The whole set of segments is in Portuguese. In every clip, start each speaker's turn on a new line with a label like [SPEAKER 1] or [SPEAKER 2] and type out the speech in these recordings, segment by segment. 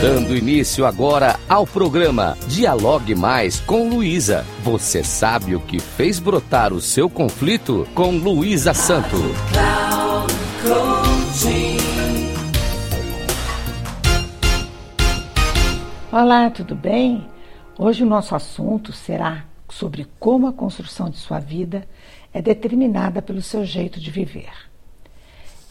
[SPEAKER 1] Dando início agora ao programa Dialogue Mais com Luísa. Você sabe o que fez brotar o seu conflito com Luísa Santo.
[SPEAKER 2] Olá, tudo bem? Hoje o nosso assunto será sobre como a construção de sua vida é determinada pelo seu jeito de viver.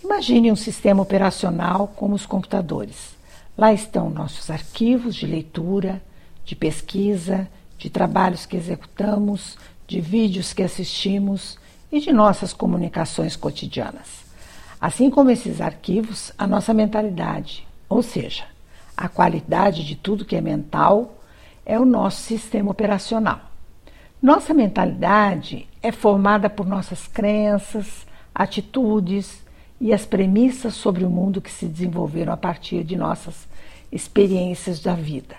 [SPEAKER 2] Imagine um sistema operacional como os computadores. Lá estão nossos arquivos de leitura, de pesquisa, de trabalhos que executamos, de vídeos que assistimos e de nossas comunicações cotidianas. Assim como esses arquivos, a nossa mentalidade, ou seja, a qualidade de tudo que é mental, é o nosso sistema operacional. Nossa mentalidade é formada por nossas crenças, atitudes, e as premissas sobre o mundo que se desenvolveram a partir de nossas experiências da vida.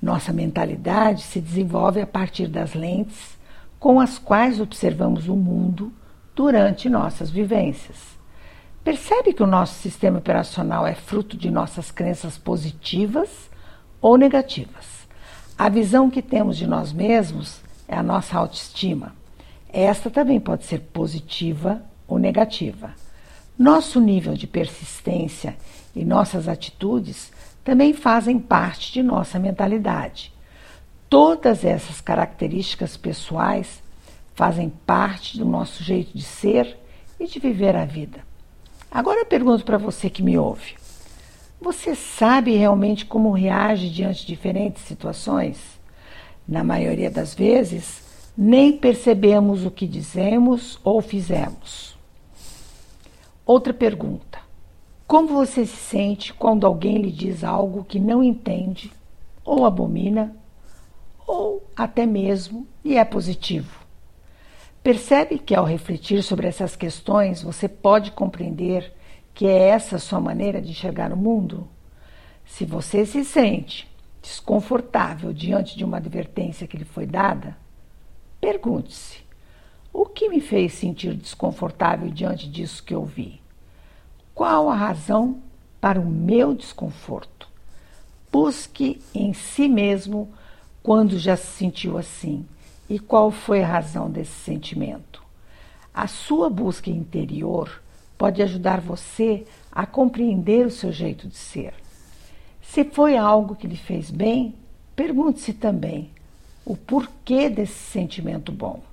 [SPEAKER 2] Nossa mentalidade se desenvolve a partir das lentes com as quais observamos o mundo durante nossas vivências. Percebe que o nosso sistema operacional é fruto de nossas crenças positivas ou negativas. A visão que temos de nós mesmos é a nossa autoestima. Esta também pode ser positiva ou negativa. Nosso nível de persistência e nossas atitudes também fazem parte de nossa mentalidade. Todas essas características pessoais fazem parte do nosso jeito de ser e de viver a vida. Agora eu pergunto para você que me ouve: você sabe realmente como reage diante de diferentes situações? Na maioria das vezes, nem percebemos o que dizemos ou fizemos. Outra pergunta: Como você se sente quando alguém lhe diz algo que não entende, ou abomina, ou até mesmo lhe é positivo? Percebe que ao refletir sobre essas questões você pode compreender que é essa a sua maneira de enxergar o mundo? Se você se sente desconfortável diante de uma advertência que lhe foi dada, pergunte-se: o que me fez sentir desconfortável diante disso que ouvi? Qual a razão para o meu desconforto? Busque em si mesmo quando já se sentiu assim e qual foi a razão desse sentimento. A sua busca interior pode ajudar você a compreender o seu jeito de ser. Se foi algo que lhe fez bem, pergunte-se também o porquê desse sentimento bom.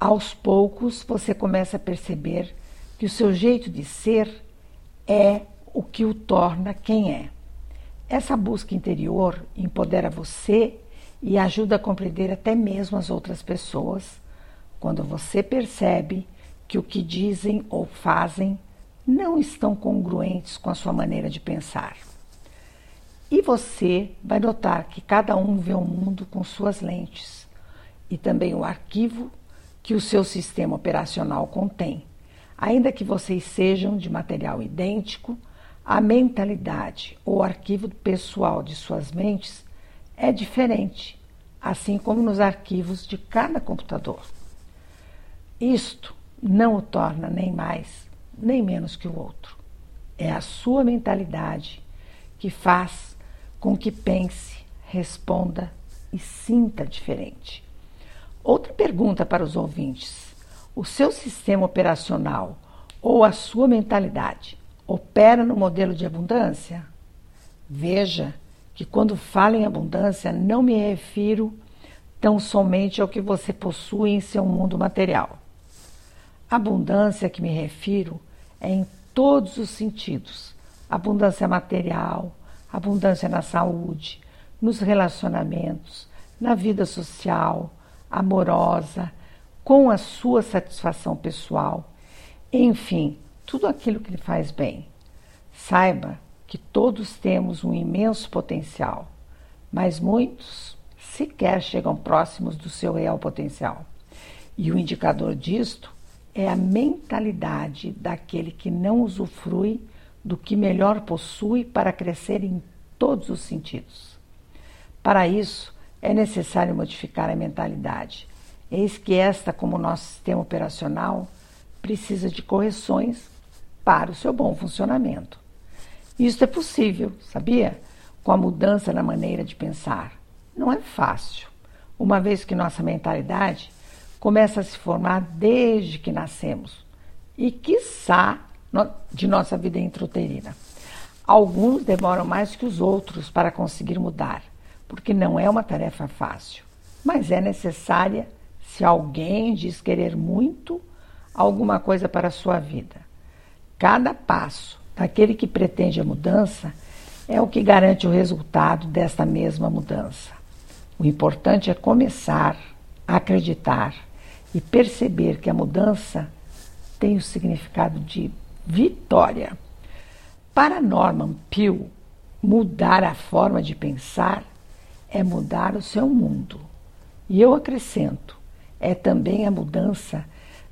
[SPEAKER 2] Aos poucos você começa a perceber que o seu jeito de ser é o que o torna quem é. Essa busca interior empodera você e ajuda a compreender até mesmo as outras pessoas quando você percebe que o que dizem ou fazem não estão congruentes com a sua maneira de pensar. E você vai notar que cada um vê o mundo com suas lentes e também o arquivo que o seu sistema operacional contém. Ainda que vocês sejam de material idêntico, a mentalidade ou arquivo pessoal de suas mentes é diferente, assim como nos arquivos de cada computador. Isto não o torna nem mais nem menos que o outro. É a sua mentalidade que faz com que pense, responda e sinta diferente. Outra pergunta para os ouvintes: o seu sistema operacional ou a sua mentalidade opera no modelo de abundância? Veja que quando falo em abundância, não me refiro tão somente ao que você possui em seu mundo material. Abundância que me refiro é em todos os sentidos: abundância material, abundância na saúde, nos relacionamentos, na vida social amorosa, com a sua satisfação pessoal, enfim, tudo aquilo que lhe faz bem. Saiba que todos temos um imenso potencial, mas muitos sequer chegam próximos do seu real potencial. E o indicador disto é a mentalidade daquele que não usufrui do que melhor possui para crescer em todos os sentidos. Para isso, é necessário modificar a mentalidade. Eis que esta, como nosso sistema operacional, precisa de correções para o seu bom funcionamento. Isso é possível, sabia? com a mudança na maneira de pensar? Não é fácil, uma vez que nossa mentalidade começa a se formar desde que nascemos e, quiçá, de nossa vida intrauterina. Alguns demoram mais que os outros para conseguir mudar, porque não é uma tarefa fácil, mas é necessária se alguém diz querer muito alguma coisa para a sua vida. Cada passo daquele que pretende a mudança é o que garante o resultado desta mesma mudança. O importante é começar acreditar e perceber que a mudança tem o significado de vitória. Para Norman Peale, mudar a forma de pensar é mudar o seu mundo. E eu acrescento, é também a mudança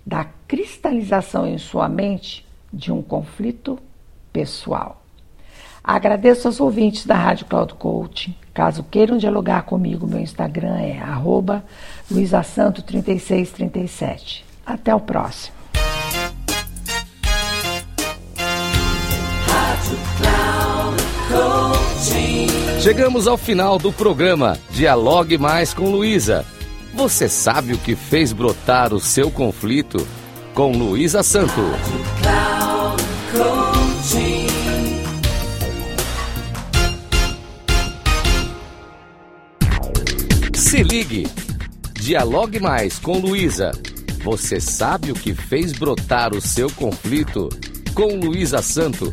[SPEAKER 2] da cristalização em sua mente de um conflito pessoal. Agradeço aos ouvintes da Rádio Cloud Coaching. Caso queiram dialogar comigo, meu Instagram é arroba luisasanto3637. Até o próximo.
[SPEAKER 1] Chegamos ao final do programa Dialogue Mais com Luísa. Você sabe o que fez brotar o seu conflito? Com Luísa Santo. Se ligue. Dialogue Mais com Luísa. Você sabe o que fez brotar o seu conflito? Com Luísa Santo